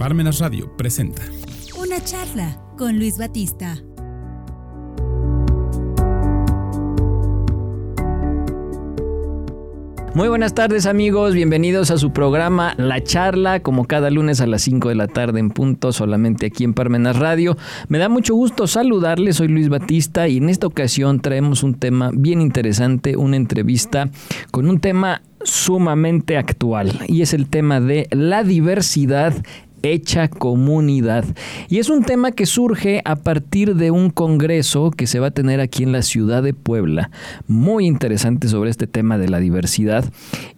Parmenas Radio presenta Una charla con Luis Batista. Muy buenas tardes amigos, bienvenidos a su programa La Charla, como cada lunes a las 5 de la tarde en punto, solamente aquí en Parmenas Radio. Me da mucho gusto saludarles, soy Luis Batista y en esta ocasión traemos un tema bien interesante, una entrevista con un tema sumamente actual y es el tema de la diversidad hecha comunidad. Y es un tema que surge a partir de un congreso que se va a tener aquí en la ciudad de Puebla, muy interesante sobre este tema de la diversidad.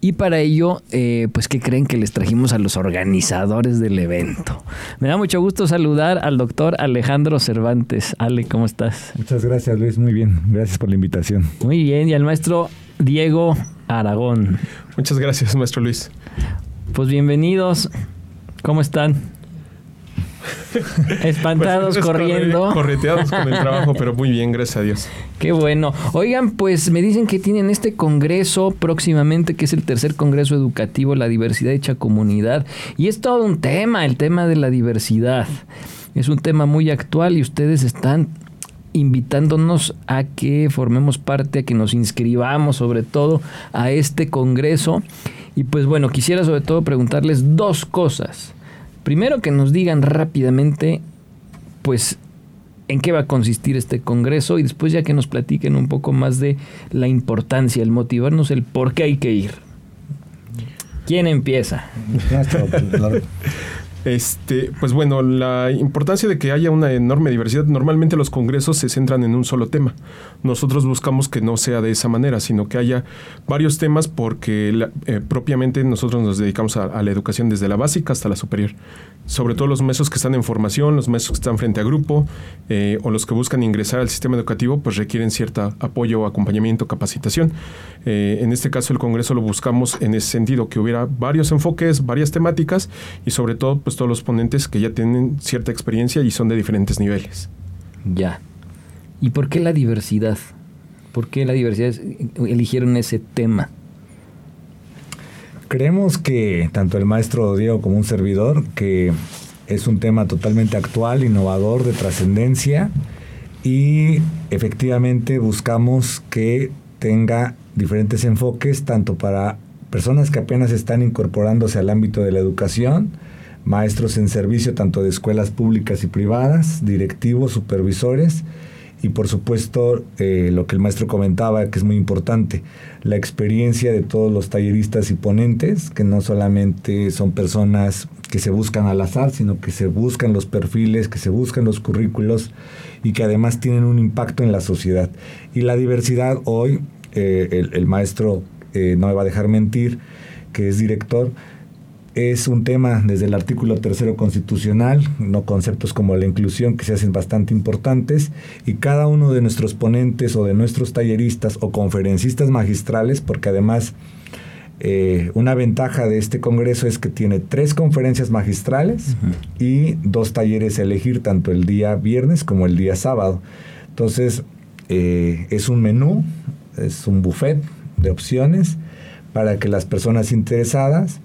Y para ello, eh, pues, ¿qué creen que les trajimos a los organizadores del evento? Me da mucho gusto saludar al doctor Alejandro Cervantes. Ale, ¿cómo estás? Muchas gracias, Luis. Muy bien. Gracias por la invitación. Muy bien. Y al maestro Diego Aragón. Muchas gracias, maestro Luis. Pues bienvenidos. ¿Cómo están? Espantados Pues, corriendo. Correteados con el trabajo, pero muy bien, gracias a Dios. Qué bueno. Oigan, pues me dicen que tienen este congreso próximamente, que es el tercer congreso educativo, la diversidad hecha comunidad. Y es todo un tema, el tema de la diversidad. Es un tema muy actual y ustedes están invitándonos a que formemos parte, a que nos inscribamos sobre todo a este congreso. Y pues bueno, quisiera sobre todo preguntarles dos cosas. Primero que nos digan rápidamente, pues, en qué va a consistir este congreso y después ya que nos platiquen un poco más de la importancia, el motivarnos, el por qué hay que ir. ¿Quién empieza? Este, pues bueno, la importancia de que haya una enorme diversidad, normalmente los congresos se centran en un solo tema. Nosotros buscamos que no sea de esa manera, sino que haya varios temas porque la, eh, propiamente nosotros nos dedicamos a, la educación desde la básica hasta la superior. Sobre todo los maestros que están en formación, los maestros que están frente a grupo eh, o los que buscan ingresar al sistema educativo, pues requieren cierto apoyo, acompañamiento, capacitación. Eh, en este caso el congreso lo buscamos en ese sentido, que hubiera varios enfoques, varias temáticas y sobre todo pues todos los ponentes que ya tienen cierta experiencia y son de diferentes niveles. Ya. ¿Y por qué la diversidad? ¿Por qué la diversidad eligieron ese tema? Creemos que tanto el maestro Diego como un servidor, que es un tema totalmente actual, innovador, de trascendencia y efectivamente buscamos que tenga diferentes enfoques, tanto para personas que apenas están incorporándose al ámbito de la educación, maestros en servicio tanto de escuelas públicas y privadas, directivos, supervisores y por supuesto eh, lo que el maestro comentaba que es muy importante, la experiencia de todos los talleristas y ponentes, que no solamente son personas que se buscan al azar, sino que se buscan los perfiles, que se buscan los currículos y que además tienen un impacto en la sociedad. Y la diversidad hoy, eh, el, maestro eh, no me va a dejar mentir, que es director, es un tema desde el artículo tercero constitucional, no conceptos como la inclusión que se hacen bastante importantes y cada uno de nuestros ponentes o de nuestros talleristas o conferencistas magistrales, porque además eh, una ventaja de este congreso es que tiene tres conferencias magistrales uh -huh. y dos talleres a elegir tanto el día viernes como el día sábado. Entonces eh, es un menú, es un buffet de opciones para que las personas interesadas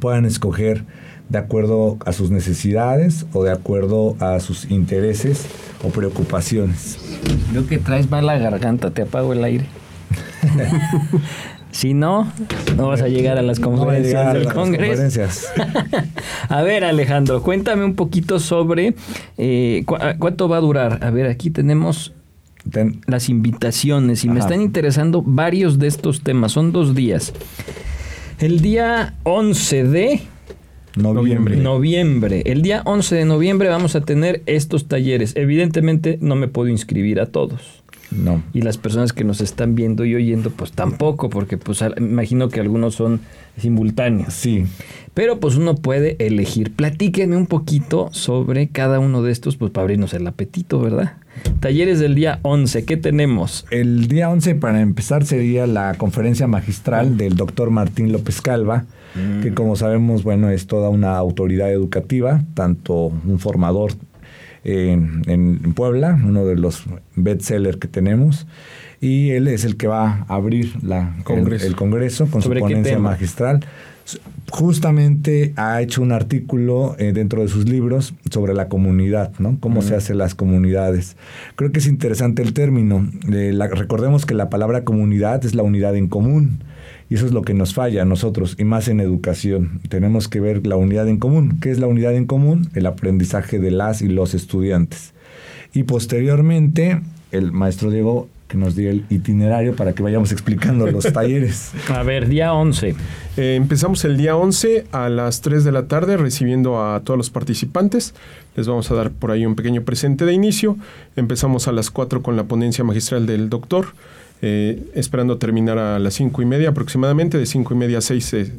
puedan escoger de acuerdo a sus necesidades o de acuerdo a sus intereses o preocupaciones. Creo que traes mal la garganta, te apago el aire. si no, no vas a llegar a las conferencias no a del Congreso. a ver, Alejandro, cuéntame un poquito sobre eh, cu cuánto va a durar. A ver, aquí tenemos Ten... las invitaciones y Ajá. me están interesando varios de estos temas. Son dos días. El día 11 de noviembre. noviembre. El día 11 de noviembre vamos a tener estos talleres. Evidentemente no me puedo inscribir a todos. No. Y las personas que nos están viendo y oyendo, pues tampoco, porque pues imagino que algunos son simultáneos. Sí. Pero pues uno puede elegir. Platíquenme un poquito sobre cada uno de estos, pues para abrirnos el apetito, ¿verdad? Talleres del día 11, ¿qué tenemos? El día 11, para empezar, sería la conferencia magistral del doctor Martín López Calva, mm. que como sabemos, bueno, es toda una autoridad educativa, tanto un formador en, en Puebla, uno de los bestsellers que tenemos, y él es el que va a abrir la, congreso. El, el, Congreso con su ponencia magistral justamente ha hecho un artículo eh, dentro de sus libros sobre la comunidad, ¿no? Cómo se hacen las comunidades. Creo que es interesante el término. Eh, recordemos que la palabra comunidad es la unidad en común. Y eso es lo que nos falla a nosotros, y más en educación. Tenemos que ver la unidad en común. ¿Qué es la unidad en común? El aprendizaje de las y los estudiantes. Y posteriormente, el maestro Diego que nos diga el itinerario para que vayamos explicando los talleres. A ver, día 11. Eh, empezamos el día 11 a las 3 de la tarde recibiendo a todos los participantes. Les vamos a dar por ahí un pequeño presente de inicio. Empezamos a las 4 con la ponencia magistral del doctor. Eh, esperando terminar a las cinco y media aproximadamente, de cinco y media a seis eh,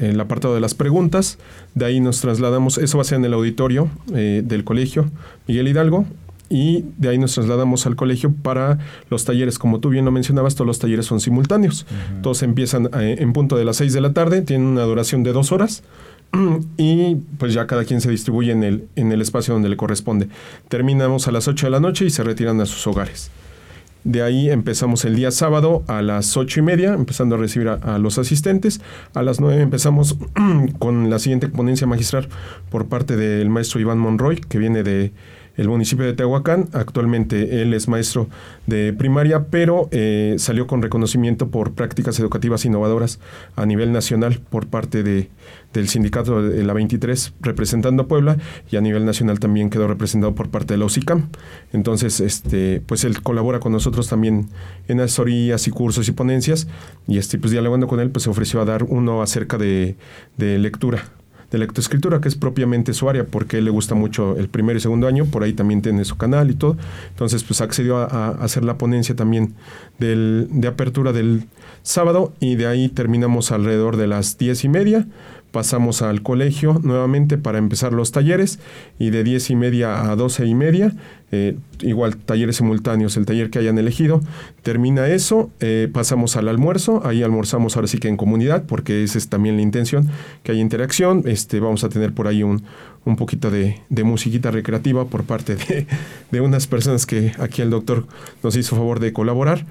el apartado de las preguntas, de ahí nos trasladamos, eso va a ser en el auditorio del colegio Miguel Hidalgo, y de ahí nos trasladamos al colegio para los talleres. Como tú bien lo mencionabas, todos los talleres son simultáneos. Todos empiezan eh, en punto de las 6 de la tarde, tienen una duración de dos horas y pues ya cada quien se distribuye en el, en el espacio donde le corresponde. Terminamos a las 8 de la noche y se retiran a sus hogares. De ahí empezamos el día sábado a las ocho y media, empezando a recibir a, los asistentes. A las nueve empezamos con la siguiente ponencia magistral por parte del maestro Iván Monroy, que viene de el municipio de Tehuacán. Actualmente él es maestro de primaria, pero eh, salió con reconocimiento por prácticas educativas innovadoras a nivel nacional por parte de, del sindicato de la 23 representando a Puebla y a nivel nacional también quedó representado por parte de la UCICAM. Entonces, este, pues él colabora con nosotros también en asesorías y cursos y ponencias y este, pues dialogando con él, pues se ofreció a dar uno acerca de, de lectura de lectoescritura, que es propiamente su área, porque le gusta mucho el primer y segundo año, por ahí también tiene su canal y todo. Entonces, pues accedió a, hacer la ponencia también del, de apertura del sábado y de ahí terminamos alrededor de las diez y media pasamos al colegio nuevamente para empezar los talleres y de diez y media a doce y media, eh, igual talleres simultáneos, el taller que hayan elegido. Termina eso, eh, pasamos al almuerzo, ahí almorzamos ahora sí que en comunidad, porque esa es también la intención, que haya interacción. Este, vamos a tener por ahí un, un poquito de, de, musiquita recreativa por parte de, de unas personas que aquí el doctor nos hizo favor de colaborar.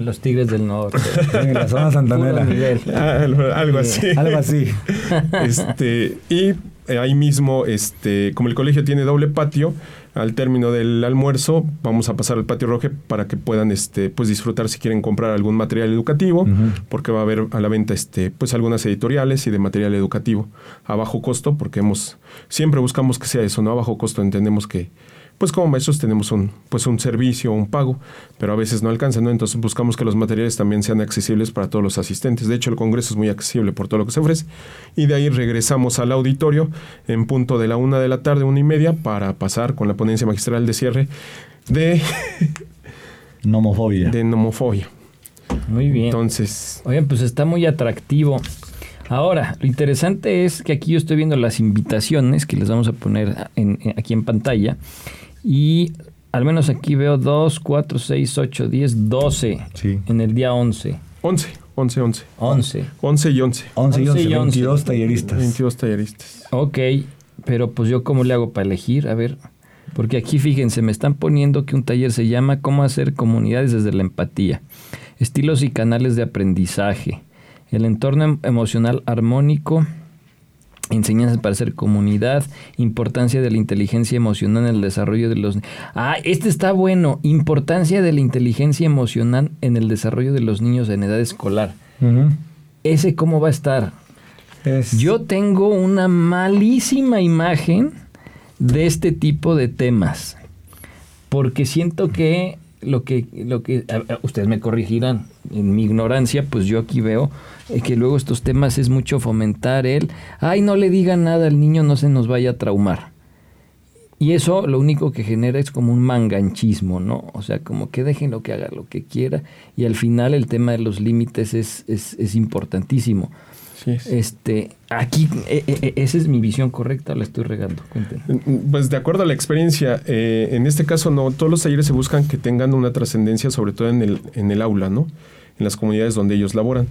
Los Tigres del Norte. en la zona santanera. Ah, algo, así. algo así. Este, y eh, ahí mismo, este, como el colegio tiene doble patio, al término del almuerzo vamos a pasar al patio rojo para que puedan este, pues disfrutar si quieren comprar algún material educativo, porque va a haber a la venta este, pues algunas editoriales y de material educativo a bajo costo, porque hemos, siempre buscamos que sea eso, ¿no? A bajo costo entendemos que pues como maestros tenemos un, pues un servicio, un pago, pero a veces no alcanza, ¿no? Entonces buscamos que los materiales también sean accesibles para todos los asistentes. De hecho, el Congreso es muy accesible por todo lo que se ofrece. Y de ahí regresamos al auditorio en punto de la una de la tarde, una y media, para pasar con la ponencia magistral de cierre de... nomofobia. De nomofobia. Muy bien. Entonces... Oye, pues está muy atractivo. Ahora, lo interesante es que aquí yo estoy viendo las invitaciones que les vamos a poner aquí en pantalla. Y al menos aquí veo 2, 4, 6, 8, 10, 12 en el día 11. 11, 11, 11. 11. 11 y 11. 11 y 11, 22 talleristas. 22 talleristas. Ok, pero pues yo cómo le hago para elegir, a ver, porque aquí fíjense, me están poniendo que un taller se llama Cómo hacer comunidades desde la empatía, estilos y canales de aprendizaje, el entorno em-, emocional armónico, enseñanzas para ser comunidad, importancia de la inteligencia emocional en el desarrollo de los... Ah, este está bueno, importancia de la inteligencia emocional en el desarrollo de los niños en edad escolar. ¿Ese cómo va a estar? Yo tengo una malísima imagen de este tipo de temas, porque siento que lo que, lo que ustedes me corregirán, en mi ignorancia, pues yo aquí veo eh, que luego estos temas es mucho fomentar el, ay, no le digan nada al niño, no se nos vaya a traumar. Y eso lo único que genera es como un manganchismo, ¿no? O sea, como que dejen lo que haga lo que quiera. Y al final el tema de los límites es, es, es importantísimo. Este, aquí, e, e, e, esa es mi visión correcta, la estoy regando. Mm, mm, pues de acuerdo a la experiencia, eh, en este caso no, todos los talleres se buscan que tengan una trascendencia, sobre todo en el, en el aula, ¿no? En las comunidades donde ellos laboran.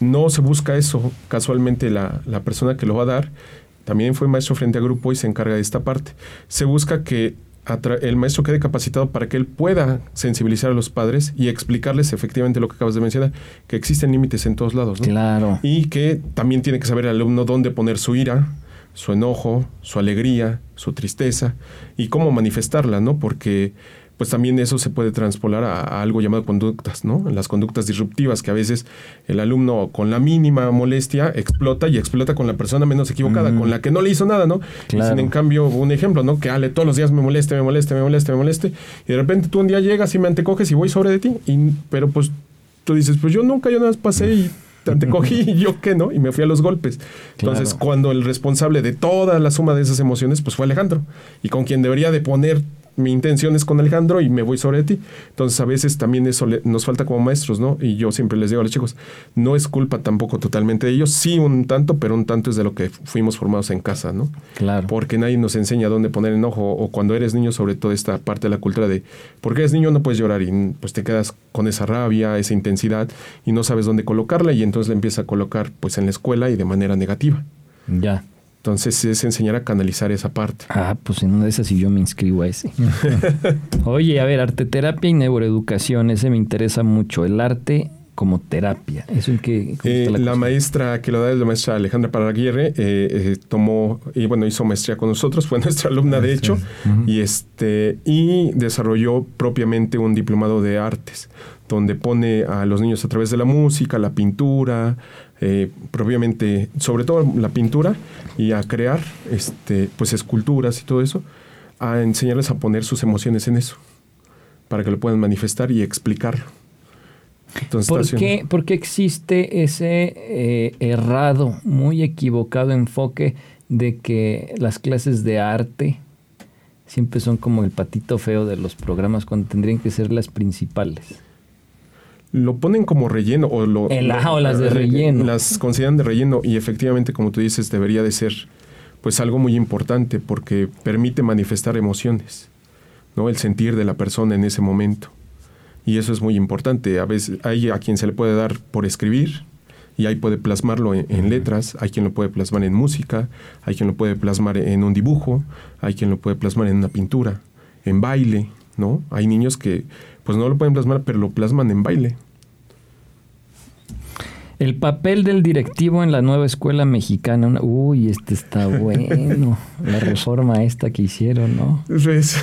No se busca eso, casualmente la, persona que lo va a dar también fue maestro frente a grupo y se encarga de esta parte. Se busca que el maestro quede capacitado para que él pueda sensibilizar a los padres y explicarles efectivamente lo que acabas de mencionar, que existen límites en todos lados. Claro. Y que también tiene que saber el alumno dónde poner su ira, su enojo, su alegría, su tristeza y cómo manifestarla, ¿no? Porque pues también eso se puede transpolar a, algo llamado conductas, ¿no? Las conductas disruptivas, que a veces el alumno con la mínima molestia explota y explota con la persona menos equivocada, con la que no le hizo nada, ¿no? Y sin en cambio, un ejemplo, ¿no? Que Ale todos los días me moleste, me moleste, me moleste, me moleste, y de repente tú un día llegas y me antecoges y voy sobre de ti, y, pero pues tú dices, pues yo nunca, yo nada más pasé y te antecogí y yo qué, ¿no? Y me fui a los golpes. Entonces, cuando el responsable de toda la suma de esas emociones, pues fue Alejandro, y con quien debería de poner mi intención es con Alejandro y me voy sobre ti. Entonces a veces también eso nos falta como maestros, ¿no? Y yo siempre les digo a los chicos, no es culpa tampoco totalmente de ellos, sí un tanto, pero un tanto es de lo que fuimos formados en casa, ¿no? Claro. Porque nadie nos enseña dónde poner enojo o cuando eres niño, sobre todo esta parte de la cultura de, porque eres niño no puedes llorar y pues te quedas con esa rabia, esa intensidad y no sabes dónde colocarla y entonces le empieza a colocar pues en la escuela y de manera negativa. Ya. Entonces es enseñar a canalizar esa parte. Ah, pues en una de esas sí yo me inscribo a ese. Oye, a ver, arte terapia y neuroeducación, ese me interesa mucho. El arte como terapia. ¿Eso en qué? Eh, la, maestra que lo da es la maestra Alejandra Paraguirre, eh, eh, tomó y bueno, hizo maestría con nosotros, fue nuestra alumna de hecho, y este, y desarrolló propiamente un diplomado de artes, donde pone a los niños a través de la música, la pintura, eh, propiamente, sobre todo la pintura, y a crear este, pues esculturas y todo eso, a enseñarles a poner sus emociones en eso, para que lo puedan manifestar y explicarlo. Entonces, ¿Por, qué, existe ese eh, errado, muy equivocado enfoque de que las clases de arte siempre son como el patito feo de los programas cuando tendrían que ser las principales? Lo ponen como relleno o lo el o las de relleno. las consideran de relleno y efectivamente como tú dices debería de ser pues algo muy importante porque permite manifestar emociones no el sentir de la persona en ese momento. Y eso es muy importante. A veces hay a quien se le puede dar por escribir y ahí puede plasmarlo en, letras, hay quien lo puede plasmar en música, hay quien lo puede plasmar en un dibujo, hay quien lo puede plasmar en una pintura, en baile, ¿no? Hay niños que pues no lo pueden plasmar, pero lo plasman en baile. El papel del directivo en la nueva escuela mexicana. uy, este está bueno. La reforma esta que hicieron, ¿no? Pues,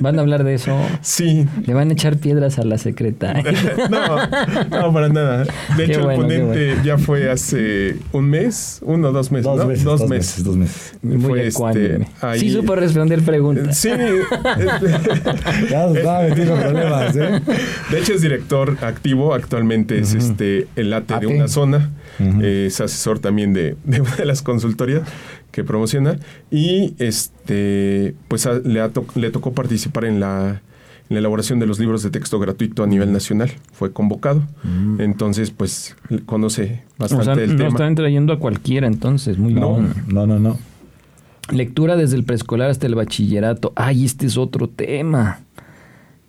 ¿Van a hablar de eso? Sí. ¿Le van a echar piedras a la secretaria? no, no, para nada. De hecho, el ponente ya fue hace un mes, uno o dos meses. Dos, ¿no? meses, dos, meses, dos meses. Muy fue este, ahí... Sí supo responder preguntas. Sí. ya nos estaba metiendo problemas, ¿eh? De hecho, es director activo. Actualmente es este el late de una zona eh, es asesor también de, una de las consultorías que promociona y este pues le, le tocó participar en la, elaboración de los libros de texto gratuito a nivel nacional. Fue convocado. Mm. Entonces, pues conoce bastante el tema. No están trayendo a cualquiera entonces, muy no, No, no, no. Lectura desde el preescolar hasta el bachillerato. Ay, este es otro tema.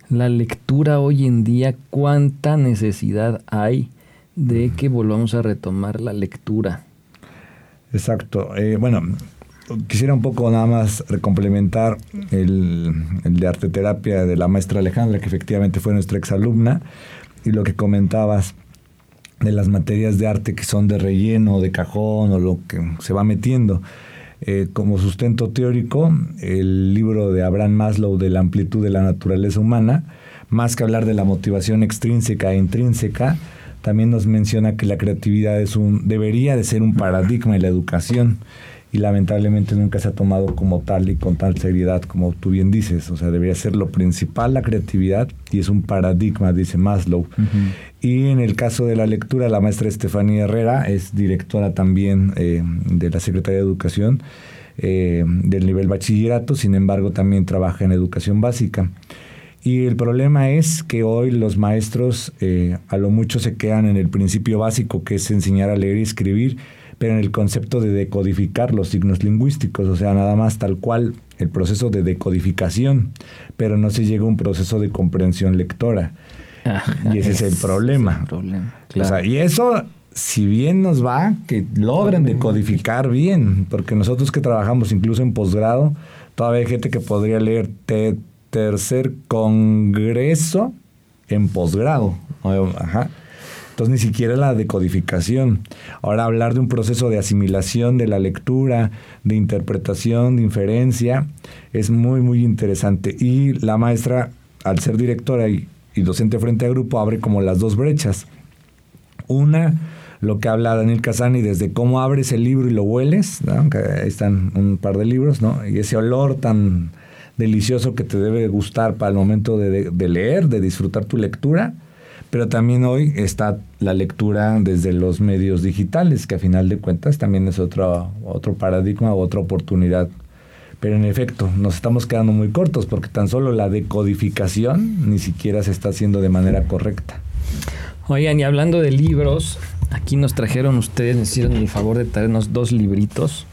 La lectura hoy en día, cuánta necesidad hay de que volvamos a retomar la lectura. Exacto. Eh, bueno, quisiera un poco nada más recomplementar el, el, de arte terapia de la maestra Alejandra, que efectivamente fue nuestra exalumna, y lo que comentabas de las materias de arte que son de relleno, de cajón o lo que se va metiendo. Eh, como sustento teórico, el libro de Abraham Maslow de la amplitud de la naturaleza humana, más que hablar de la motivación extrínseca e intrínseca, también nos menciona que la creatividad es un, debería de ser un paradigma en la educación y lamentablemente nunca se ha tomado como tal y con tal seriedad como tú bien dices. O sea, debería ser lo principal la creatividad y es un paradigma, dice Maslow. Y en el caso de la lectura, la maestra Estefanía Herrera es directora también eh, de la Secretaría de Educación eh, del nivel bachillerato, sin embargo también trabaja en educación básica. Y el problema es que hoy los maestros eh, a lo mucho se quedan en el principio básico, que es enseñar a leer y escribir, pero en el concepto de decodificar los signos lingüísticos, o sea, nada más tal cual el proceso de decodificación, pero no se llega a un proceso de comprensión lectora. y ese es, el problema. y eso, si bien nos va, que logren decodificar bien, porque nosotros que trabajamos incluso en posgrado, todavía hay gente que podría leer TED, tercer congreso en posgrado. Ajá. Entonces ni siquiera la decodificación. Ahora hablar de un proceso de asimilación de la lectura, de interpretación, de inferencia, es muy, muy interesante. Y la maestra, al ser directora y, docente frente a grupo, abre como las dos brechas. Una, lo que habla Daniel Casani desde cómo abres el libro y lo hueles, aunque ahí están un par de libros, ¿no? Y ese olor tan delicioso que te debe gustar para el momento de, leer, de disfrutar tu lectura pero también hoy está la lectura desde los medios digitales, que a final de cuentas también es otro, otro paradigma, otra oportunidad. Pero en efecto, nos estamos quedando muy cortos porque tan solo la decodificación ni siquiera se está haciendo de manera correcta. Oigan, y hablando de libros, aquí nos trajeron ustedes, nos hicieron el favor de traernos dos libritos.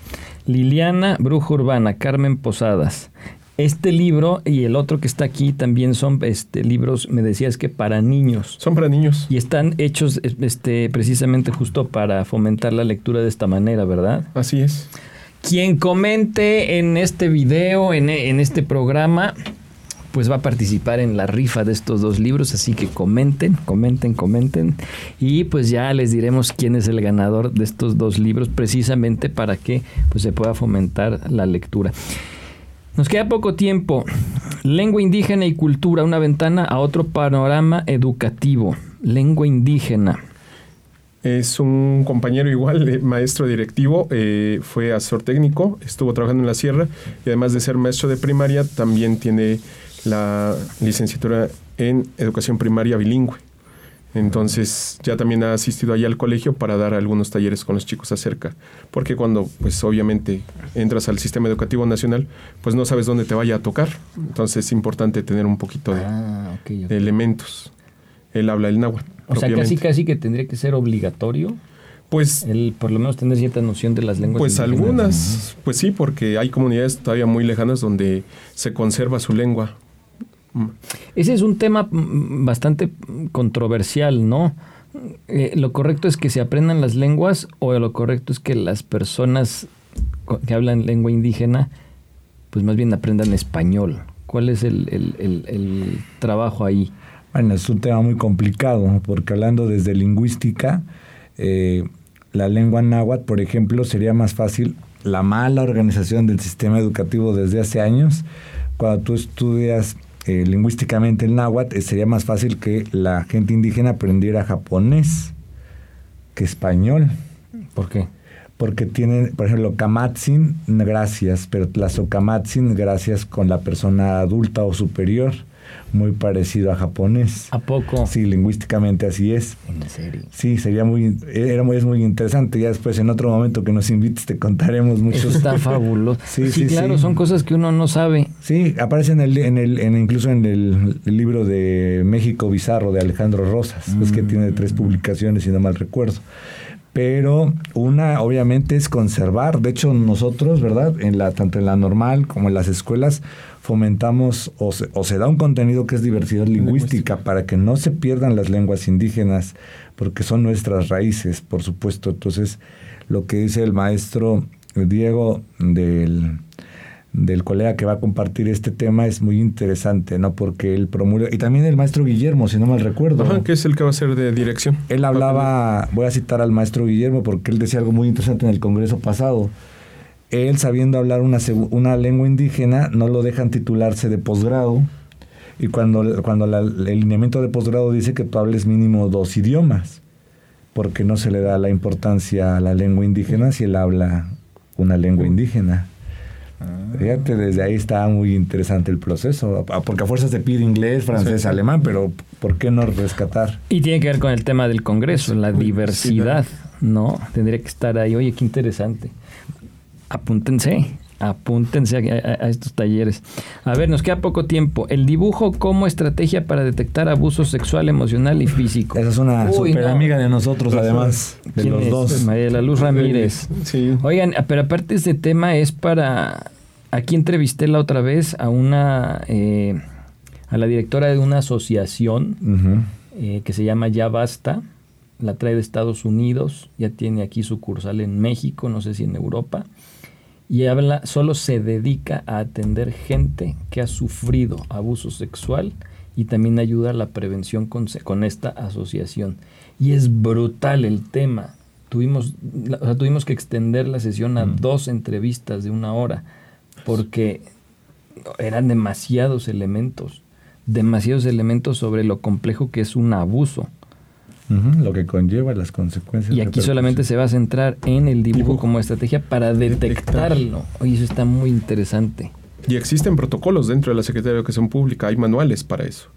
Liliana, Bruja Urbana, Carmen Posadas. Este libro y el otro que está aquí también son este, libros, me decías que para niños. Son para niños. Y están hechos este, precisamente justo para fomentar la lectura de esta manera, ¿verdad? Así es. Quien comente en este video, en, en este programa, pues va a participar en la rifa de estos dos libros, así que comenten, comenten, comenten y pues ya les diremos quién es el ganador de estos dos libros precisamente para que pues se pueda fomentar la lectura. Nos queda poco tiempo. Lengua indígena y cultura, una ventana a otro panorama educativo. Lengua indígena. Es un compañero igual, maestro directivo, eh, fue asesor técnico, estuvo trabajando en la sierra y además de ser maestro de primaria, también tiene la licenciatura en educación primaria bilingüe. Entonces ya también ha asistido allá al colegio para dar algunos talleres con los chicos acerca, porque cuando pues obviamente entras al sistema educativo nacional, pues no sabes dónde te vaya a tocar, entonces es importante tener un poquito de, ah, elementos. Él habla el náhuatl. O sea, casi casi que tendría que ser obligatorio. Pues el, por lo menos tener cierta noción de las lenguas. Pues algunas, pues sí, porque hay comunidades todavía muy lejanas donde se conserva su lengua ese es un tema bastante controversial, ¿no? Eh, lo correcto es que se aprendan las lenguas o lo correcto es que las personas que hablan lengua indígena, pues más bien aprendan español. ¿Cuál es el, trabajo ahí? Bueno, es un tema muy complicado, porque hablando desde lingüística, eh, la lengua náhuatl, por ejemplo, sería más fácil la mala organización del sistema educativo desde hace años. Cuando tú estudias eh, lingüísticamente el náhuatl, eh, sería más fácil que la gente indígena aprendiera japonés que español. ¿Por qué? Porque tienen, por ejemplo, Kamatzin, gracias, pero Tlazocamatsin, gracias con la persona adulta o superior muy parecido a japonés. ¿A poco? Sí, lingüísticamente así es. ¿En serio? Sí, sería muy, era muy, es muy interesante. Ya después, en otro momento que nos invites, te contaremos mucho. Eso está fabuloso. sí, sí, claro, son cosas que uno no sabe. Sí, aparece en el, en el, en, incluso en el, libro de México Bizarro de Alejandro Rosas, es que tiene tres publicaciones, si no mal recuerdo pero una obviamente es conservar. De hecho, nosotros, ¿verdad? En la, tanto en la normal como en las escuelas, fomentamos o se, da un contenido que es diversidad lingüística, para que no se pierdan las lenguas indígenas, porque son nuestras raíces, por supuesto. Entonces, lo que dice el maestro Diego del, del colega que va a compartir este tema es muy interesante, ¿no? Porque él promulga, y también el maestro Guillermo, si no mal recuerdo. Ajá, que es el que va a ser de dirección. Él hablaba, voy a citar al maestro Guillermo porque él decía algo muy interesante en el congreso pasado él sabiendo hablar una, una lengua indígena no lo dejan titularse de posgrado. Y cuando, cuando el lineamiento de posgrado dice que tú hables mínimo dos idiomas, porque no se le da la importancia a la lengua indígena si él habla una lengua indígena. Ah. Fíjate, desde ahí está muy interesante el proceso, porque a fuerzas se pide inglés, francés, alemán, pero ¿por qué no rescatar? Y tiene que ver con el tema del Congreso, la diversidad, ¿no? Tendría que estar ahí, oye, qué interesante apúntense, apúntense a, estos talleres. A ver, nos queda poco tiempo. El dibujo como estrategia para detectar abuso sexual, emocional y físico. Esa es una super amiga de nosotros, además, de los dos. María de la Luz Ramírez. Sí. Oigan, pero aparte este tema es para... Aquí entrevisté la otra vez a una... Eh, a la directora de una asociación eh, que se llama Ya Basta. La trae de Estados Unidos, ya tiene aquí sucursal en México, no sé si en Europa y habla, solo se dedica a atender gente que ha sufrido abuso sexual y también ayuda a la prevención con, con esta asociación. Y es brutal el tema. Tuvimos, tuvimos que extender la sesión a mm. dos entrevistas de una hora porque eran demasiados elementos, demasiados elementos sobre lo complejo que es un abuso. Lo que conlleva las consecuencias. Y aquí solamente se va a centrar en el dibujo, como estrategia para detectarlo. Oye, eso está muy interesante. Y existen protocolos dentro de la Secretaría de Educación Pública, hay manuales para eso.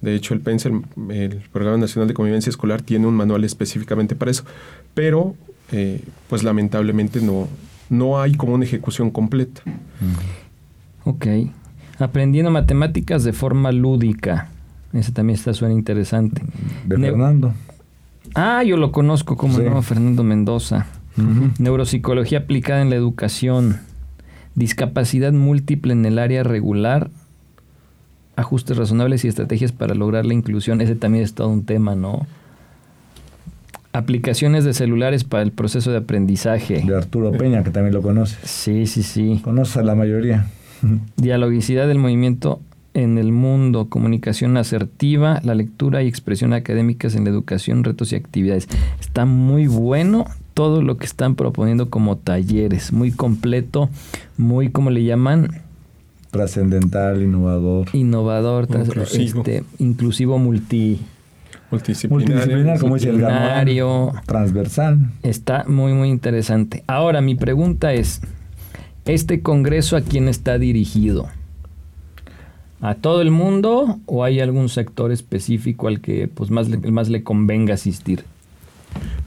De hecho, el PENS, el, Programa Nacional de Convivencia Escolar, tiene un manual específicamente para eso. Pero, eh, pues lamentablemente no, no hay como una ejecución completa. Ok. Aprendiendo matemáticas de forma lúdica. Ese también está suena interesante. De Fernando. Ah, yo lo conozco como no, Fernando Mendoza. Neuropsicología aplicada en la educación discapacidad múltiple en el área regular, ajustes razonables y estrategias para lograr la inclusión. Ese también es todo un tema, ¿no? Aplicaciones de celulares para el proceso de aprendizaje. De Arturo Peña, que también lo conoces. Sí, sí, sí. Conoce a la mayoría. Dialogicidad del movimiento en el mundo, comunicación asertiva, la lectura y expresión académicas en la educación, retos y actividades. Está muy bueno todo lo que están proponiendo como talleres, muy completo, muy, como le llaman? Trascendental, innovador. Innovador, inclusivo, este, inclusivo multi... Multidisciplinar, como dice el transversal. Está muy, muy interesante. Ahora, mi pregunta es, ¿este congreso a quién está dirigido? ¿A todo el mundo o hay algún sector específico al que pues, más, más le convenga asistir?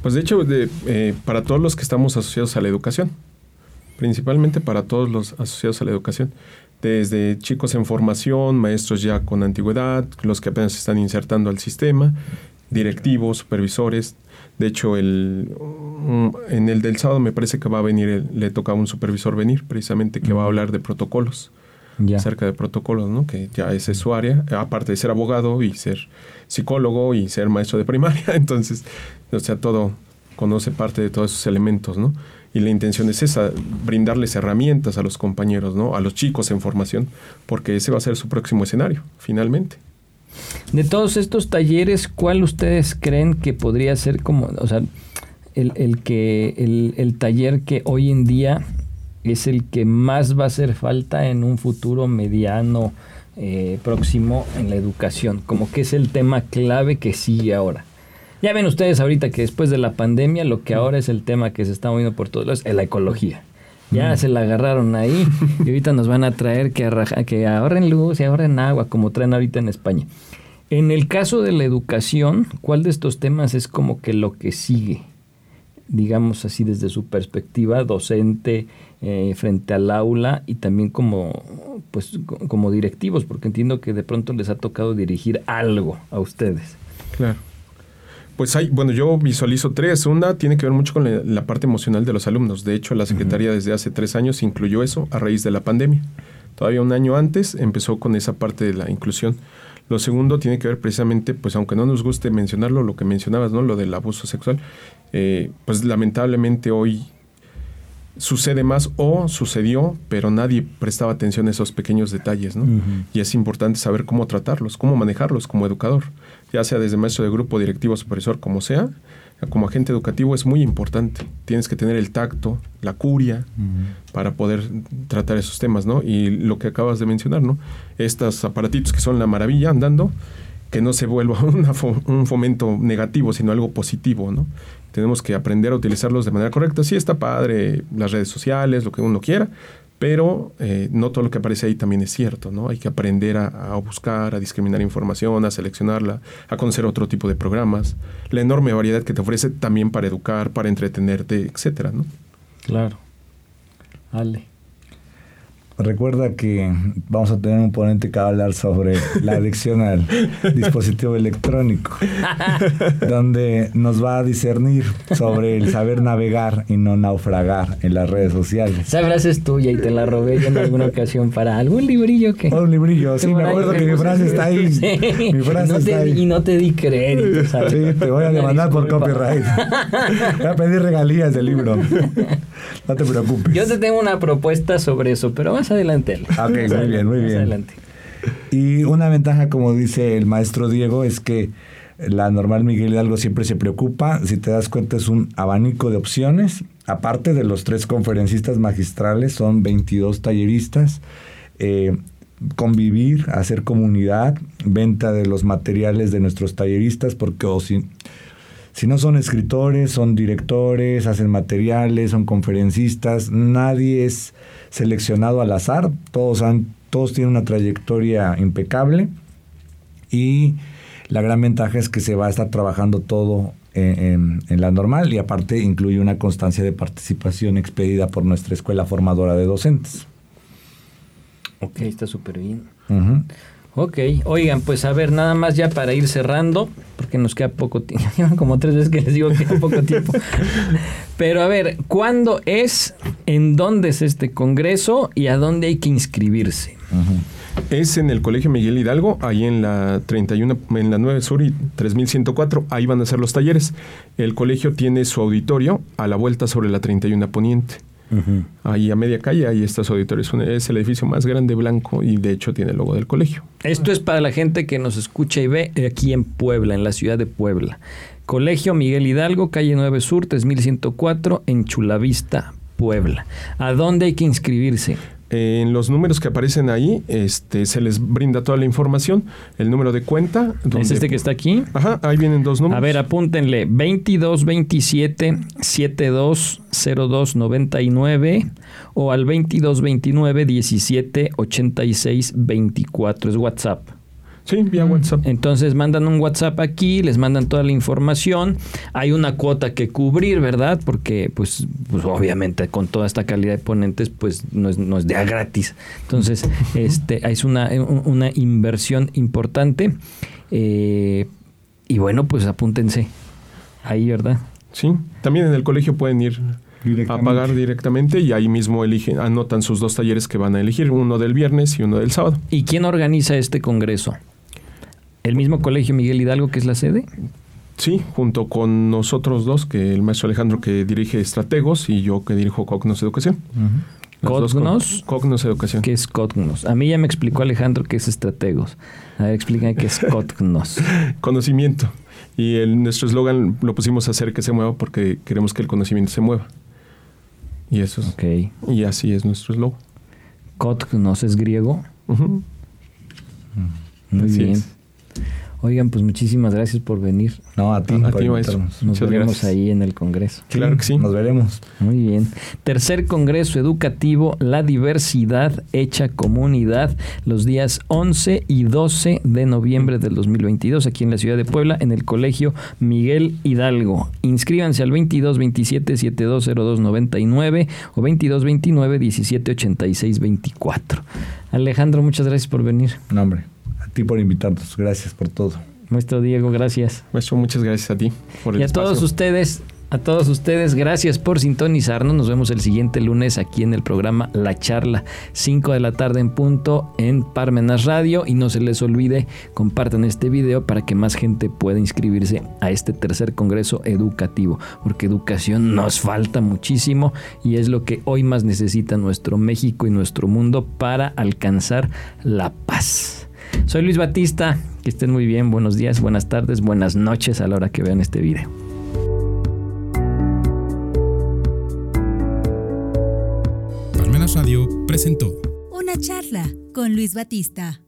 Pues de hecho, de, eh, para todos los que estamos asociados a la educación, principalmente para todos los asociados a la educación, desde chicos en formación, maestros ya con antigüedad, los que apenas se están insertando al sistema, directivos, supervisores. De hecho, el, mm, en el del sábado me parece que va a venir, le toca a un supervisor venir, precisamente que va a hablar de protocolos acerca de protocolos, ¿no? que ya esa es su área, aparte de ser abogado y ser psicólogo y ser maestro de primaria, entonces, o sea, todo conoce parte de todos esos elementos, ¿no? Y la intención es esa, brindarles herramientas a los compañeros, ¿no? A los chicos en formación, porque ese va a ser su próximo escenario, finalmente. De todos estos talleres, ¿cuál ustedes creen que podría ser como, o sea, el, el que, el, el taller que hoy en día es el que más va a hacer falta en un futuro mediano eh, próximo en la educación, como que es el tema clave que sigue ahora. Ya ven ustedes ahorita que después de la pandemia lo que ahora es el tema que se está moviendo por todos lados es la ecología. Ya mm. se la agarraron ahí y ahorita nos van a traer que, que ahorren luz y ahorren agua como traen ahorita en España. En el caso de la educación, ¿cuál de estos temas es como que lo que sigue? Digamos así desde su perspectiva docente, eh, frente al aula y también como, pues, como directivos, porque entiendo que de pronto les ha tocado dirigir algo a ustedes. Claro. Pues hay, bueno, yo visualizo tres. Una tiene que ver mucho con la, parte emocional de los alumnos. De hecho, la Secretaría desde hace tres años incluyó eso a raíz de la pandemia. Todavía un año antes empezó con esa parte de la inclusión. Lo segundo tiene que ver precisamente, pues aunque no nos guste mencionarlo, lo que mencionabas, ¿no? Lo del abuso sexual. Eh, pues lamentablemente hoy sucede más o sucedió, pero nadie prestaba atención a esos pequeños detalles, ¿no? Y es importante saber cómo tratarlos, cómo manejarlos como educador, ya sea desde maestro de grupo, directivo, supervisor, como sea, como agente educativo es muy importante. Tienes que tener el tacto, la curia, para poder tratar esos temas, ¿no? Y lo que acabas de mencionar, ¿no? Estos aparatitos que son la maravilla andando, que no se vuelva un fomento negativo, sino algo positivo, ¿no? tenemos que aprender a utilizarlos de manera correcta. Sí está padre las redes sociales, lo que uno quiera, pero eh, no todo lo que aparece ahí también es cierto, ¿no? Hay que aprender a, buscar, a discriminar información, a seleccionarla, a conocer otro tipo de programas, la enorme variedad que te ofrece también para educar, para entretenerte, etcétera, ¿no? Claro. Ale. Recuerda que vamos a tener un ponente que va a hablar sobre la adicción al dispositivo electrónico, donde nos va a discernir sobre el saber navegar y no naufragar en las redes sociales. Esa frase es tuya y te la robé yo en alguna ocasión para algún librillo que... un librillo, sí, me acuerdo que mi frase está ahí. Mi frase no está ahí. Y no te di crédito, ¿sabes? Sí, te voy a demandar por copyright. Voy a pedir regalías del libro. No te preocupes. Yo te tengo una propuesta sobre eso, pero más adelante. Ok, muy bien, muy Más bien. adelante. Y una ventaja, como dice el maestro Diego, es que la normal Miguel Hidalgo siempre se preocupa. Si te das cuenta, es un abanico de opciones. Aparte de los tres conferencistas magistrales, son 22 talleristas. Eh, convivir, hacer comunidad, venta de los materiales de nuestros talleristas, porque o si, si no son escritores, son directores, hacen materiales, son conferencistas, nadie es seleccionado al azar, todos, han, todos tienen una trayectoria impecable y la gran ventaja es que se va a estar trabajando todo en, en- en la normal y aparte incluye una constancia de participación expedida por nuestra escuela formadora de docentes. Ok, está súper bien. Ujú. Ok, oigan, pues a ver, nada más ya para ir cerrando, porque nos queda poco tiempo. Llevan como tres veces que les digo que queda poco tiempo. Pero a ver, ¿cuándo es? ¿En dónde es este congreso? ¿Y a dónde hay que inscribirse? Es en el Colegio Miguel Hidalgo, ahí en la 31, en la 9 Sur y 3104, ahí van a ser los talleres. El colegio tiene su auditorio a la vuelta sobre la 31 Poniente. Ahí a media calle, ahí está su auditorio. Es, un- es el edificio más grande blanco y de hecho tiene el logo del colegio. Esto es para la gente que nos escucha y ve aquí en Puebla, en la ciudad de Puebla. Colegio Miguel Hidalgo, calle 9 Sur, 3104, en Chulavista, Puebla. ¿A dónde hay que inscribirse? Eh, En los números que aparecen ahí, este, se les brinda toda la información, el número de cuenta. ¿Es donde- este que está aquí? Ajá, ahí vienen dos números. A ver, apúntenle 2227 720299 o al 2229 17 86 24 es WhatsApp. Sí, vía WhatsApp. Entonces mandan un WhatsApp aquí, les mandan toda la información. Hay una cuota que cubrir, ¿verdad? Porque, pues, pues obviamente con toda esta calidad de ponentes, pues no es, no es de a gratis. Entonces, este, es una, una inversión importante. Eh, y bueno, pues apúntense ahí, ¿verdad? Sí, también en el colegio pueden ir a pagar directamente y ahí mismo eligen, anotan sus dos talleres que van a elegir, uno del viernes y uno del sábado. ¿Y quién organiza este congreso? ¿El mismo colegio Miguel Hidalgo, que es la sede? Sí, junto con nosotros dos, que el maestro Alejandro que dirige Estrategos y yo que dirijo Cognos Educación. ¿Cognos? Cognos Educación. ¿Qué es Cognos? A mí ya me explicó Alejandro que es estrategos. A ver, explícame qué es Cognos. Conocimiento. Y el, nuestro eslogan lo pusimos a hacer que se mueva porque queremos que el conocimiento se mueva. Y eso es, Ok. y así es nuestro eslogan. Cognos es griego. Muy Así bien. es. Oigan, pues muchísimas gracias por venir. No, a ti, A por ti. Nos Muchas veremos gracias. ahí en el Congreso. Claro que sí. Nos veremos. Muy bien. Tercer Congreso Educativo, La Diversidad Hecha Comunidad, los días 11 y 12 de noviembre del 2022, aquí en la ciudad de Puebla, en el Colegio Miguel Hidalgo. Inscríbanse al 22 27 7202 99 o 22 29 17 86 24. Alejandro, muchas gracias por venir. No, hombre. A ti por invitarnos. Gracias por todo. Maestro Diego, gracias. Maestro, muchas gracias a ti por el Y a espacio. todos ustedes, a todos ustedes, gracias por sintonizarnos. Nos vemos el siguiente lunes aquí en el programa La Charla, 5 de la tarde en punto en Parmenas Radio. Y no se les olvide, compartan este video para que más gente pueda inscribirse a este tercer congreso educativo, porque educación nos falta muchísimo y es lo que hoy más necesita nuestro México y nuestro mundo para alcanzar la paz. Soy Luis Batista, que estén muy bien, buenos días, buenas tardes, buenas noches a la hora que vean este video. Parmenas Radio presentó Una charla con Luis Batista.